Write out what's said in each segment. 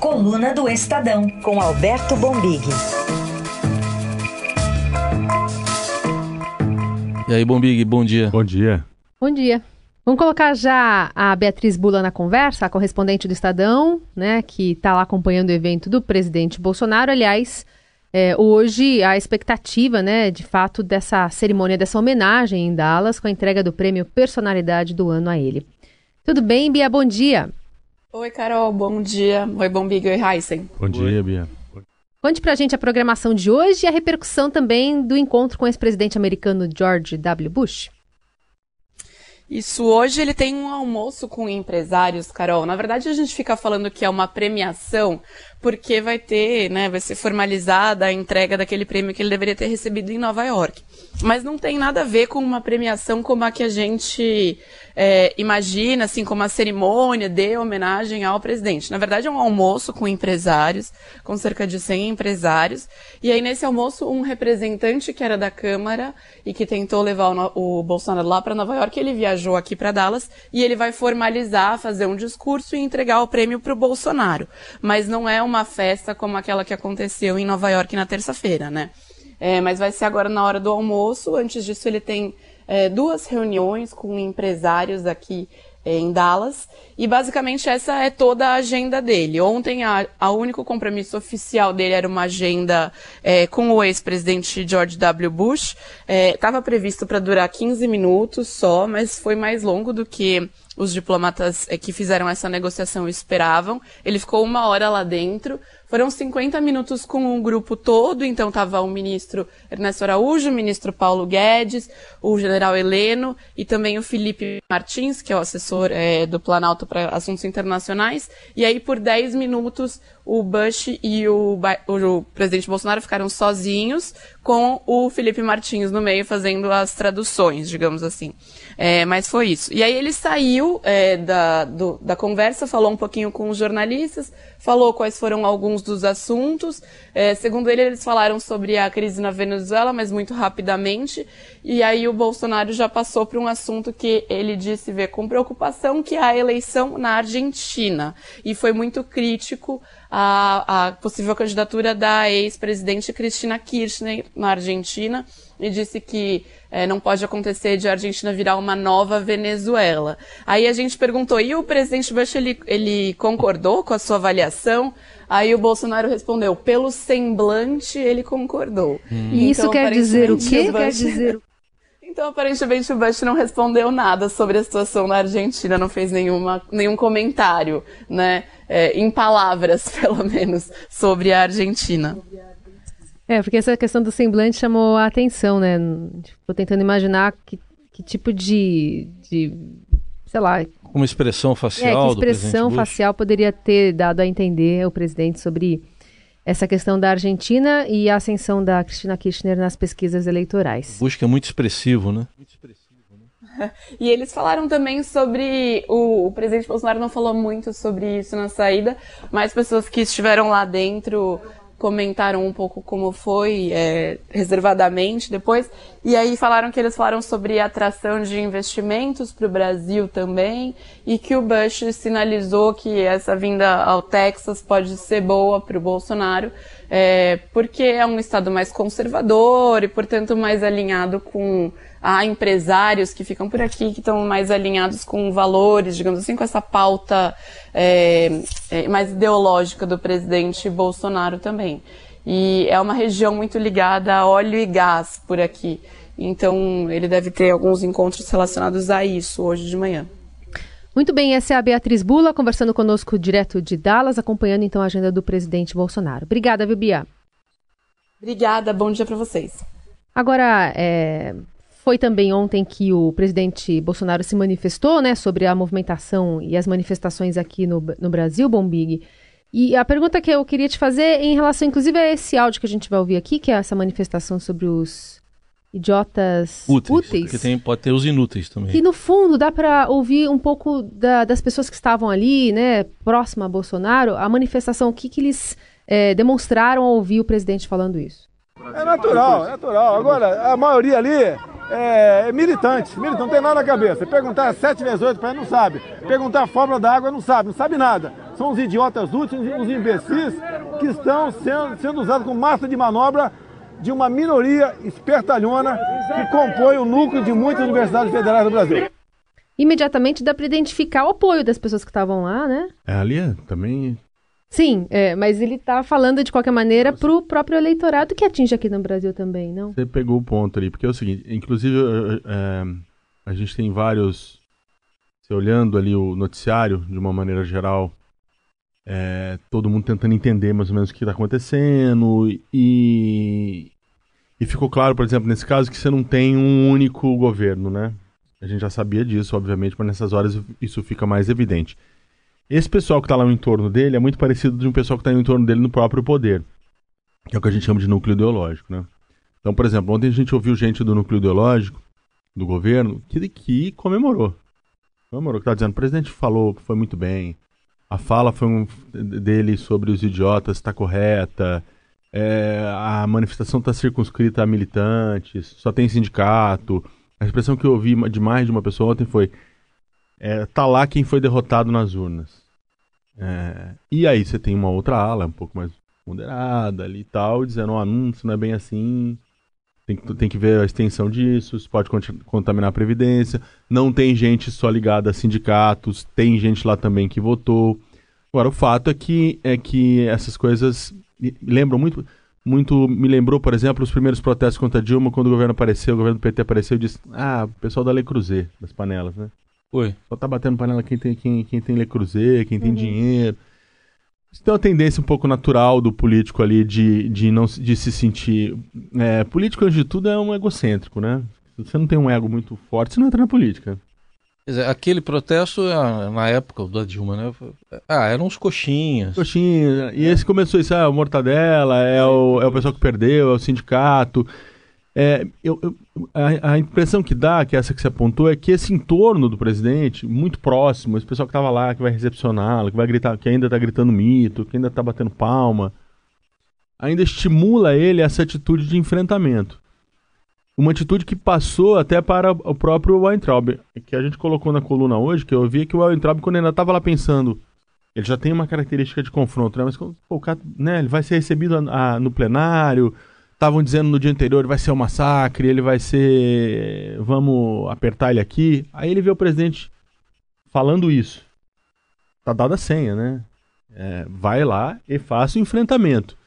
Coluna do Estadão, com Alberto Bombig. E aí, Bombig, bom dia. Bom dia. Bom dia. Vamos colocar já a Beatriz Bula na conversa, a correspondente do Estadão, né, que está lá acompanhando o evento do presidente Bolsonaro. Aliás, é, hoje a expectativa, né, de fato, dessa cerimônia, dessa homenagem em Dallas, com a entrega do prêmio Personalidade do Ano a ele. Tudo bem, Bia? Bom dia. Oi, Carol, bom dia. Oi, Bombig, oi, Heisen. Bom dia, Bia. Conte pra gente a programação de hoje e a repercussão também do encontro com o ex-presidente americano George W. Bush. Isso, hoje ele tem um almoço com empresários, Carol. Na verdade, a gente fica falando que é uma premiação, porque vai ter, né, vai ser formalizada a entrega daquele prêmio que ele deveria ter recebido em Nova York. Mas não tem nada a ver com uma premiação como a que a gente é, imagina, assim, como a cerimônia de homenagem ao presidente. Na verdade, é um almoço com empresários, com cerca de 100 empresários. E aí, nesse almoço, um representante que era da Câmara e que tentou levar o, o Bolsonaro lá para Nova York, ele viajou aqui para Dallas e ele vai formalizar, fazer um discurso e entregar o prêmio para o Bolsonaro. Mas não é uma festa como aquela que aconteceu em Nova York na terça-feira, né? É, mas vai ser agora na hora do almoço. Antes disso, ele tem é, duas reuniões com empresários aqui é, em Dallas. E basicamente essa é toda a agenda dele. Ontem a, a único compromisso oficial dele era uma agenda é, com o ex-presidente George W. Bush. Estava é, previsto para durar 15 minutos só, mas foi mais longo do que os diplomatas é, que fizeram essa negociação esperavam. Ele ficou uma hora lá dentro. Foram 50 minutos com o grupo todo, então estava o ministro Ernesto Araújo, o ministro Paulo Guedes, o general Heleno e também o Felipe Martins, que é o assessor é, do Planalto para Assuntos Internacionais. E aí, por 10 minutos, o Bush e o, o, presidente Bolsonaro ficaram sozinhos, com o Felipe Martins no meio fazendo as traduções, digamos assim. É, mas foi isso. E aí ele saiu é, da, do, da conversa, falou um pouquinho com os jornalistas, falou quais foram alguns dos assuntos. É, segundo ele, eles falaram sobre a crise na Venezuela, mas muito rapidamente. E aí o Bolsonaro já passou para um assunto que ele disse ver com preocupação, que é a eleição na Argentina. E foi muito crítico a, a possível candidatura da ex-presidente Cristina Kirchner na Argentina e disse que é, não pode acontecer de a Argentina virar uma nova Venezuela. Aí a gente perguntou, e o presidente Bush, ele, ele concordou com a sua avaliação? Aí o Bolsonaro respondeu, pelo semblante ele concordou. Hum. Então, Isso quer dizer o quê? Bush... Quer dizer então, aparentemente, o Bush não respondeu nada sobre a situação na Argentina, não fez nenhuma, nenhum comentário, né, é, em palavras, pelo menos, sobre a Argentina. É, porque essa questão do semblante chamou a atenção, né? Estou tentando imaginar que, que tipo de, de, sei lá... Uma expressão facial é, que expressão facial poderia ter dado a entender o presidente sobre essa questão da Argentina e a ascensão da Cristina Kirchner nas pesquisas eleitorais. Busca é muito expressivo, né? Muito expressivo, né? E eles falaram também sobre. O, o, presidente Bolsonaro não falou muito sobre isso na saída, mas pessoas que estiveram lá dentro comentaram um pouco como foi é, reservadamente depois. E aí falaram que eles falaram sobre atração de investimentos para o Brasil também e que o Bush sinalizou que essa vinda ao Texas pode ser boa para o Bolsonaro, é, porque é um estado mais conservador e, portanto, mais alinhado com há empresários que ficam por aqui que estão mais alinhados com valores, digamos assim, com essa pauta é, é, mais ideológica do presidente Bolsonaro também. E é uma região muito ligada a óleo e gás por aqui. Então, ele deve ter alguns encontros relacionados a isso hoje de manhã. Muito bem, essa é a Beatriz Bula conversando conosco direto de Dallas, acompanhando então a agenda do presidente Bolsonaro. Obrigada, viu, Bia? Obrigada, bom dia para vocês. Agora, é, foi também ontem que o presidente Bolsonaro se manifestou né, sobre a movimentação e as manifestações aqui no, no Brasil, Bombig. E a pergunta que eu queria te fazer em relação, inclusive, a esse áudio que a gente vai ouvir aqui, que é essa manifestação sobre os idiotas úteis. úteis porque tem, pode ter os inúteis também. Que no fundo dá para ouvir um pouco da, das pessoas que estavam ali, né, próxima a Bolsonaro, a manifestação, o que, que eles é, demonstraram ao ouvir o presidente falando isso. É natural, é natural. Agora, a maioria ali é, é militante, militante, não tem nada na cabeça. Perguntar 7 vezes 8 para ele não sabe. Perguntar a fórmula da água não sabe, não sabe nada. são os idiotas úteis, os imbecis, que estão sendo, sendo usados como massa de manobra de uma minoria espertalhona que compõe o núcleo de muitas universidades federais do Brasil. Imediatamente dá para identificar o apoio das pessoas que estavam lá, né? É, ali é, também Sim, é, mas ele está falando de qualquer maneira para o próprio eleitorado que atinge aqui no Brasil também, não? Você pegou o ponto ali, porque é o seguinte, inclusive é, a gente tem vários, você olhando ali o noticiário de uma maneira geral, é, todo mundo tentando entender mais ou menos o que está acontecendo e, e ficou claro, por exemplo, nesse caso que você não tem um único governo, né? A gente já sabia disso, obviamente, mas nessas horas isso fica mais evidente. Esse pessoal que está lá no entorno dele é muito parecido de um pessoal que está no entorno dele no próprio poder, que é o que a gente chama de núcleo ideológico, né? Então, por exemplo, ontem a gente ouviu gente do núcleo ideológico do governo que, que comemorou. Comemorou, que está dizendo, o presidente falou, foi muito bem, a fala foi um, dele sobre os idiotas está correta, é, a manifestação está circunscrita a militantes, só tem sindicato. A expressão que eu ouvi de mais de uma pessoa ontem foi: é, tá lá quem foi derrotado nas urnas. É, e aí você tem uma outra ala, um pouco mais moderada ali e tal, dizendo, ó, oh, não, isso não é bem assim, tem que, tem que ver a extensão disso, isso pode contaminar a Previdência, não tem gente só ligada a sindicatos, tem gente lá também que votou. Agora, o fato é que, é que essas coisas lembram muito, muito, me lembrou, por exemplo, os primeiros protestos contra Dilma, quando o governo apareceu, o governo do PT apareceu e disse, ah, o pessoal da Le Creuset, das panelas, né? Oi. Só tá batendo panela quem tem, quem, quem tem Le Cruzeiro, quem tem uhum. dinheiro. Tem uma tendência um pouco natural do político ali de, de, não, de se sentir. É, político, antes de tudo, é um egocêntrico, né? Se você não tem um ego muito forte, você não entra na política. Quer dizer, aquele protesto, ah, na época da Dilma, né? Ah, eram uns coxinhas. Coxinhas. E esse começou isso, ah, é o Mortadela, é o, é o pessoal que perdeu, é o sindicato. É, eu, eu, a, a, impressão que dá, que essa que você apontou, é que esse entorno do presidente, muito próximo, esse pessoal que estava lá, que vai recepcioná-lo, que vai gritar, que ainda está gritando mito, que ainda está batendo palma, ainda estimula ele essa atitude de enfrentamento. Uma atitude que passou até para o próprio Weintraub, que a gente colocou na coluna hoje, que eu vi que o Weintraub, quando ainda estava lá pensando, ele já tem uma característica de confronto, né? Mas pô, o cara, né, ele vai ser recebido a, a, no plenário, estavam dizendo no dia anterior vai ser um massacre, ele vai ser. Vamos apertar ele aqui. Aí ele vê o presidente falando isso. Tá dada a senha, né? É, vai lá e faça o enfrentamento.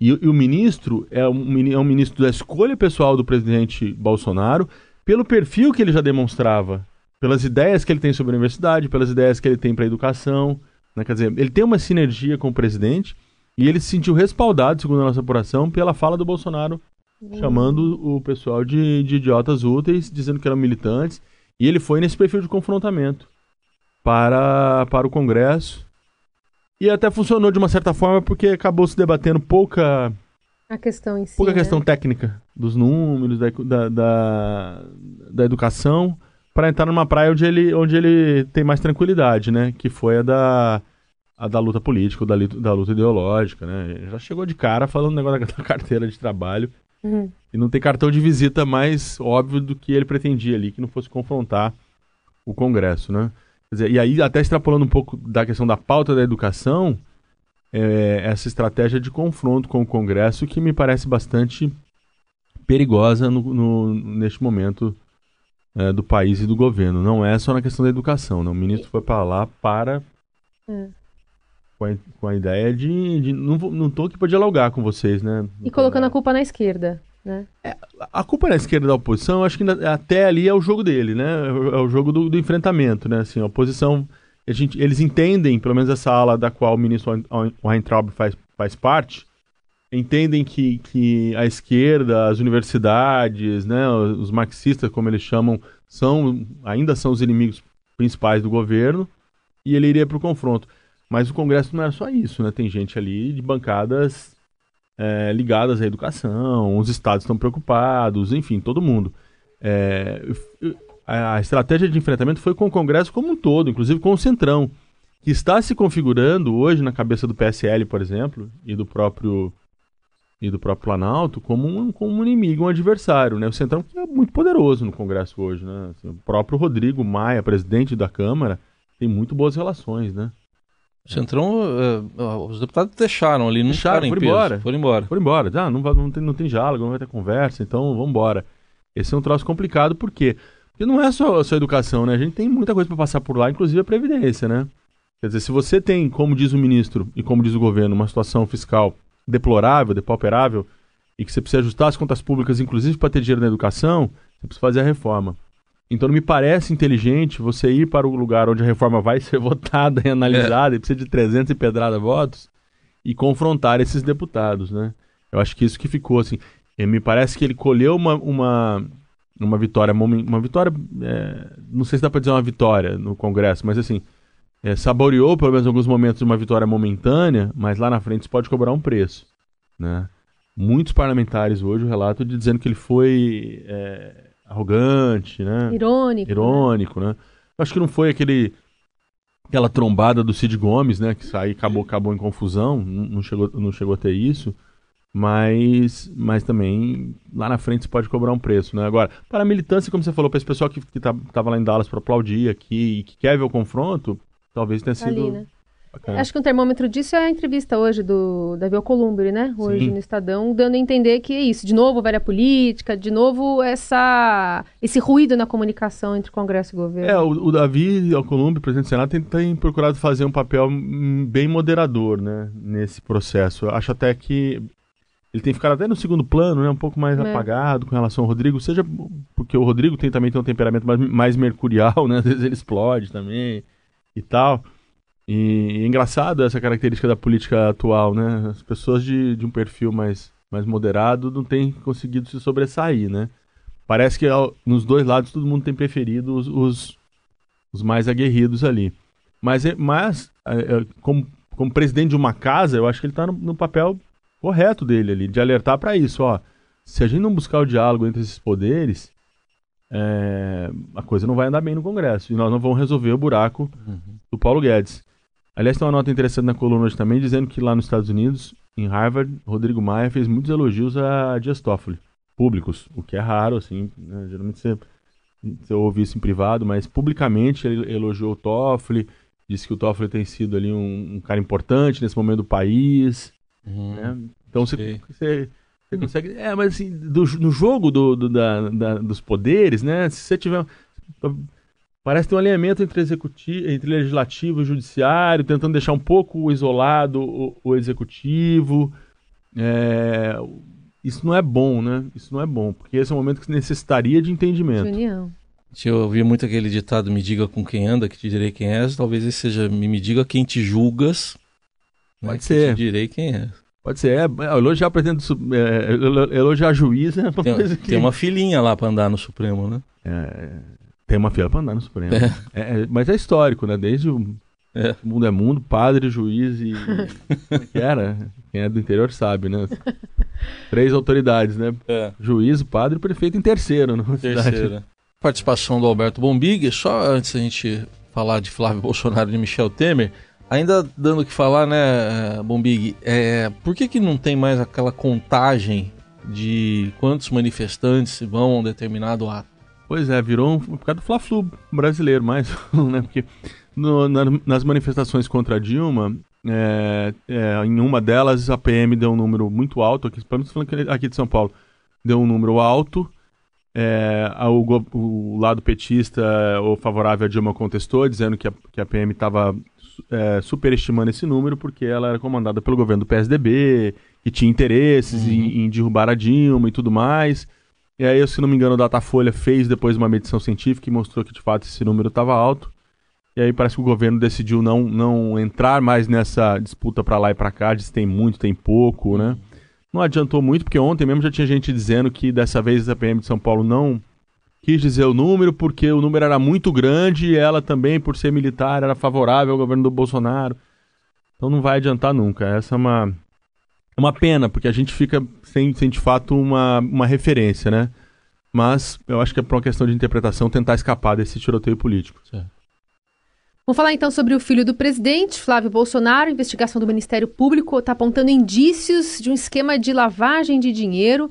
E, e o ministro é um, é um ministro da escolha pessoal do presidente Bolsonaro, pelo perfil que ele já demonstrava, pelas ideias que ele tem sobre a universidade, pelas ideias que ele tem para a educação. Né? Quer dizer, ele tem uma sinergia com o presidente e ele se sentiu respaldado, segundo a nossa apuração, pela fala do Bolsonaro, uhum. chamando o pessoal de, de idiotas úteis, dizendo que eram militantes. E ele foi nesse perfil de confrontamento para, para o Congresso. E até funcionou de uma certa forma, porque acabou se debatendo pouca. A questão em si. Pouca né? questão técnica dos números, da, da, da, da educação, para entrar numa praia onde ele, onde ele tem mais tranquilidade, né? Que foi a da a da luta política, da, da luta ideológica, né? Já chegou de cara falando o negócio da carteira de trabalho uhum. e não tem cartão de visita mais óbvio do que ele pretendia ali, que não fosse confrontar o Congresso, né? Dizer, e aí, até extrapolando um pouco da questão da pauta da educação, é, essa estratégia de confronto com o Congresso que me parece bastante perigosa no, no neste momento é, do país e do governo. Não é só na questão da educação, não. O ministro foi para lá para é com a, com a ideia de, de não, não tô aqui para dialogar com vocês, né? E colocando a culpa na esquerda, né? É, a culpa na esquerda da oposição, acho que até ali é o jogo dele, né? É o jogo do, do enfrentamento, né? Assim, a oposição, a gente, eles entendem, pelo menos essa ala da qual o ministro Weintraub faz, faz parte, entendem que, que a esquerda, as universidades, né, os marxistas, como eles chamam, são ainda são os inimigos principais do governo, e ele iria para o confronto. Mas o Congresso não é só isso, né? Tem gente ali de bancadas é, ligadas à educação, os estados estão preocupados, enfim, todo mundo. É, a estratégia de enfrentamento foi com o Congresso como um todo, inclusive com o Centrão, que está se configurando hoje na cabeça do PSL, por exemplo, e do próprio e do próprio Planalto como um, como um inimigo, um adversário, né? O Centrão que é muito poderoso no Congresso hoje, né? Assim, o próprio Rodrigo Maia, presidente da Câmara, tem muito boas relações, né? O Centrão, uh, os deputados deixaram ali, não Deixaram, ficaram em foram embora. Foram embora. Foram embora. Ah, não, não, tem, não tem diálogo, não vai ter conversa, então vamos embora. Esse é um troço complicado, por quê? Porque não é só, só educação, né? A gente tem muita coisa para passar por lá, inclusive a Previdência, né? Quer dizer, se você tem, como diz o ministro e como diz o governo, uma situação fiscal deplorável, depauperável, e que você precisa ajustar as contas públicas, inclusive para ter dinheiro na educação, você precisa fazer a reforma. Então não me parece inteligente você ir para o lugar onde a reforma vai ser votada e analisada e precisa de 300 e pedrada votos e confrontar esses deputados, né? Eu acho que isso que ficou assim. Eh, me parece que ele colheu uma, uma, uma vitória, uma vitória, é, não sei se dá para dizer uma vitória no Congresso, mas assim, é, saboreou pelo menos em alguns momentos uma vitória momentânea, mas lá na frente isso pode cobrar um preço, né? Muitos parlamentares hoje o relato de dizendo que ele foi é, arrogante, né? Irônico. né? irônico, né? Eu acho que não foi aquele aquela trombada do Cid Gomes, né, que aí acabou acabou em confusão, não não chegou não chegou a ter isso, mas mas também lá na frente você pode cobrar um preço, né? Agora, para a militância, como você falou, para esse pessoal que, que tá, tava lá em Dallas para aplaudir aqui e que quer ver o confronto, talvez tenha sido Ali, né? Bacana. Acho que um termômetro disso é a entrevista hoje do Davi Alcolumbre, né? Hoje Sim. no Estadão, dando a entender que é isso. De novo, velha política, de novo, essa, esse ruído na comunicação entre Congresso e governo. É, o, o Davi Alcolumbre, presidente do Senado, tem, tem procurado fazer um papel bem moderador, né, nesse processo. Eu acho até que ele tem ficado até no segundo plano, né, um pouco mais É. apagado com relação ao Rodrigo, seja porque o Rodrigo tem também tem um temperamento mais, mais mercurial, né, às vezes ele explode também e tal. E, é engraçado essa característica da política atual, né, as pessoas de, de um perfil mais, mais moderado não têm conseguido se sobressair, né. Parece que ao- nos dois lados todo mundo tem preferido os, os, os mais aguerridos ali. Mas, é- mas é, é, como, como presidente de uma casa, eu acho que ele está no, no papel correto dele ali, de alertar para isso. Ó, se a gente não buscar o diálogo entre esses poderes, é, a coisa não vai andar bem no Congresso. E nós não vamos resolver o buraco do Paulo Guedes. Aliás, tem uma nota interessante na coluna hoje também, dizendo que lá nos Estados Unidos, em Harvard, Rodrigo Maia fez muitos elogios a Dias Toffoli, públicos, o que é raro, assim, né? geralmente você, você ouve isso em privado, mas publicamente ele elogiou o Toffoli, disse que o Toffoli tem sido ali um, um cara importante nesse momento do país, Uhum. né? Então você, você, você consegue. É, mas assim, do, no jogo do, do- da, da- dos poderes, né? Se você tiver. Parece ter um alinhamento entre, executivo, entre legislativo e judiciário, tentando deixar um pouco isolado o, o executivo. É, isso não é bom, né? Isso não é bom, porque esse é um momento que necessitaria de entendimento. união. Se eu ouvir muito aquele ditado, me diga com quem anda, que te direi quem és, talvez esse seja, me, me diga quem te julgas, né, Pode que ser. te direi quem é. Pode ser, é, é, elogiar presidente do, Su- é, elogiar juiz é uma Tem, coisa que... tem uma filhinha lá pra andar no Supremo, né? É, tem uma fila pra andar no Supremo. É, é, mas é histórico, né? Desde o É. mundo é mundo, padre, juiz e. Como é que era? Quem é do interior sabe, né? Três autoridades, né? É. Juiz, padre prefeito em terceiro. Numa cidade. Terceira. Participação do Alberto Bombig, só antes da gente falar de Flávio Bolsonaro e de Michel Temer, ainda dando o que falar, né, Bombig, é, por que, que não tem mais aquela contagem de quantos manifestantes vão a um determinado ato? Pois é, virou um, por causa do Fla-Flu brasileiro, mais né? Porque no- na- nas manifestações contra a Dilma, é, é, em uma delas a PM deu um número muito alto, aqui, pelo menos falando aqui de São Paulo, deu um número alto. É, o, o lado petista ou favorável a Dilma contestou, dizendo que a, que a PM estava é, superestimando esse número porque ela era comandada pelo governo do PSDB, que tinha interesses em, em derrubar a Dilma e tudo mais. E aí, se não me engano, o Datafolha fez depois uma medição científica e mostrou que de fato esse número estava alto. E aí parece que o governo decidiu não, não entrar mais nessa disputa para lá e para cá, se tem muito, tem pouco, né? Não adiantou muito, porque ontem mesmo já tinha gente dizendo que dessa vez a PM de São Paulo não quis dizer o número, porque o número era muito grande e ela também, por ser militar, era favorável ao governo do Bolsonaro. Então não vai adiantar nunca. Essa é uma, é uma pena, porque a gente fica sem, sem de fato uma, uma referência, né? Mas eu acho que é por uma questão de interpretação tentar escapar desse tiroteio político. Vamos falar então sobre o filho do presidente, Flávio Bolsonaro. A investigação do Ministério Público está apontando indícios de um esquema de lavagem de dinheiro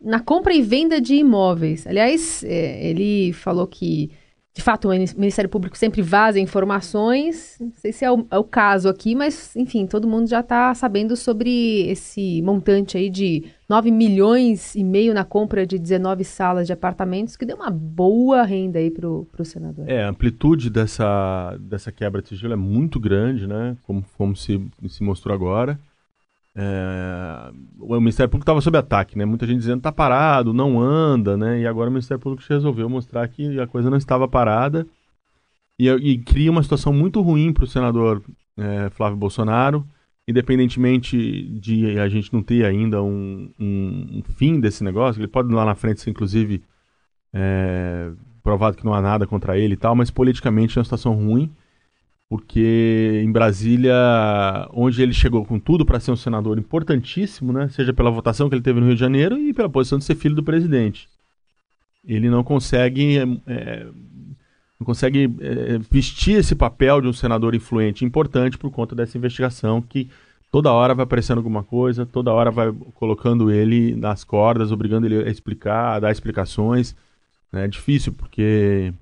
na compra e venda de imóveis. Aliás, é, ele falou que de fato, o Ministério Público sempre vaza informações. Não sei se é o, é o caso aqui, mas, enfim, todo mundo já está sabendo sobre esse montante aí de 9 milhões e meio na compra de 19 salas de apartamentos, que deu uma boa renda aí para o senador. É, a amplitude dessa, dessa quebra de sigilo é muito grande, né? Como, como se, se mostrou agora. É, o Ministério Público estava sob ataque, né? Muita gente dizendo está parado, não anda, né? E agora o Ministério Público resolveu mostrar que a coisa não estava parada e, e cria uma situação muito ruim para o senador é, Flávio Bolsonaro, independentemente de a gente não ter ainda um, um, um fim desse negócio. Ele pode lá na frente ser, inclusive, é, provado que não há nada contra ele e tal, mas politicamente é uma situação ruim porque em Brasília, onde ele chegou com tudo para ser um senador importantíssimo, né, seja pela votação que ele teve no Rio de Janeiro e pela posição de ser filho do presidente, ele não consegue, é, não consegue é, vestir esse papel de um senador influente importante por conta dessa investigação que toda hora vai aparecendo alguma coisa, toda hora vai colocando ele nas cordas, obrigando ele a explicar, a dar explicações. Né, é difícil porque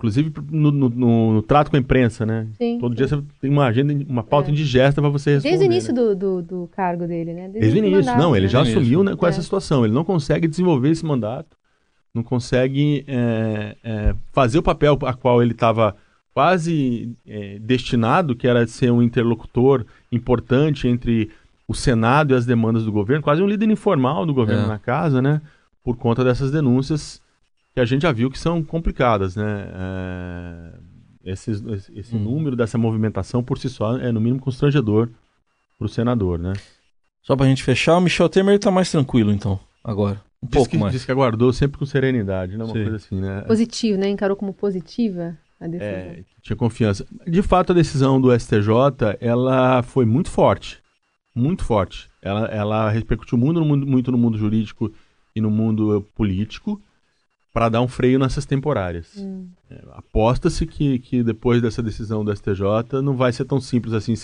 inclusive no, no, no, no, trato com a imprensa, né? Sim, Todo sim. dia você tem uma agenda, uma pauta é. indigesta para você responder. Desde o início né? do, do, do, cargo dele, né? Desde, Desde o início, mandato, não, ele né? já assumiu né, com é. essa situação. Ele não consegue desenvolver esse mandato, não consegue é, é fazer o papel a qual ele estava quase é, destinado, que era ser um interlocutor importante entre o Senado e as demandas do governo, quase um líder informal do governo é. na casa, né? Por conta dessas denúncias que a gente já viu que são complicadas, né? É, esse, esse hum. número dessa movimentação por si só é no mínimo constrangedor para o senador, né? Só para a gente fechar, o Michel Temer está mais tranquilo então, agora. Um diz pouco que, mais. Diz que aguardou sempre com serenidade, né? Uma Sim. coisa assim, né? Positivo, né? Encarou como positiva a decisão. É, tinha confiança. De fato, a decisão do STJ, ela foi muito forte. Muito forte. Ela, ela repercutiu muito no mundo, muito no mundo jurídico e no mundo político para dar um freio nessas temporárias. Hum. É, Aposta-se que, que depois dessa decisão do STJ não vai ser tão simples assim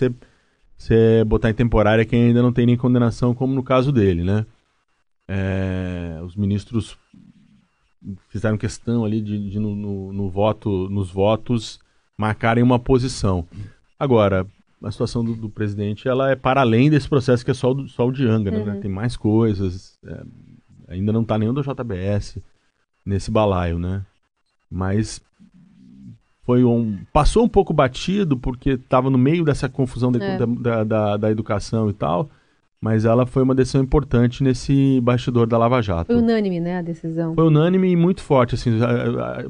você, botar em temporária quem ainda não tem nem condenação, como no caso dele, né? É, os ministros fizeram questão ali de, de no, no, no, voto, nos votos marcarem uma posição. Agora, a situação do, do, presidente ela é para além desse processo que é só, o, só o de Angra, né? uhum. né? Tem mais coisas, é, ainda não está nenhum do JBS nesse balaio, né? Mas foi um passou um pouco batido porque estava no meio dessa confusão de, é. da, da, da, educação e tal, mas ela foi uma decisão importante nesse bastidor da Lava Jato. Foi unânime, né, a decisão? Foi unânime e muito forte, assim,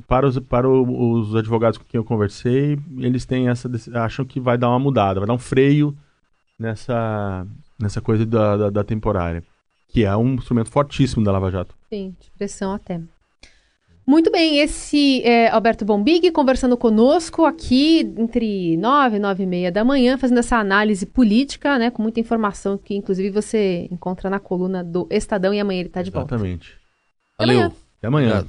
para os, para os advogados com quem eu conversei, eles têm essa acham que vai dar uma mudada, vai dar um freio nessa nessa coisa da, da, da temporária, que é um instrumento fortíssimo da Lava Jato. Sim, de pressão até. Muito bem, esse é Alberto Bombig conversando conosco aqui entre nove e nove e meia da manhã, fazendo essa análise política, né, com muita informação que inclusive você encontra na coluna do Estadão e amanhã ele está de volta. Exatamente. Valeu. Até amanhã. Até amanhã.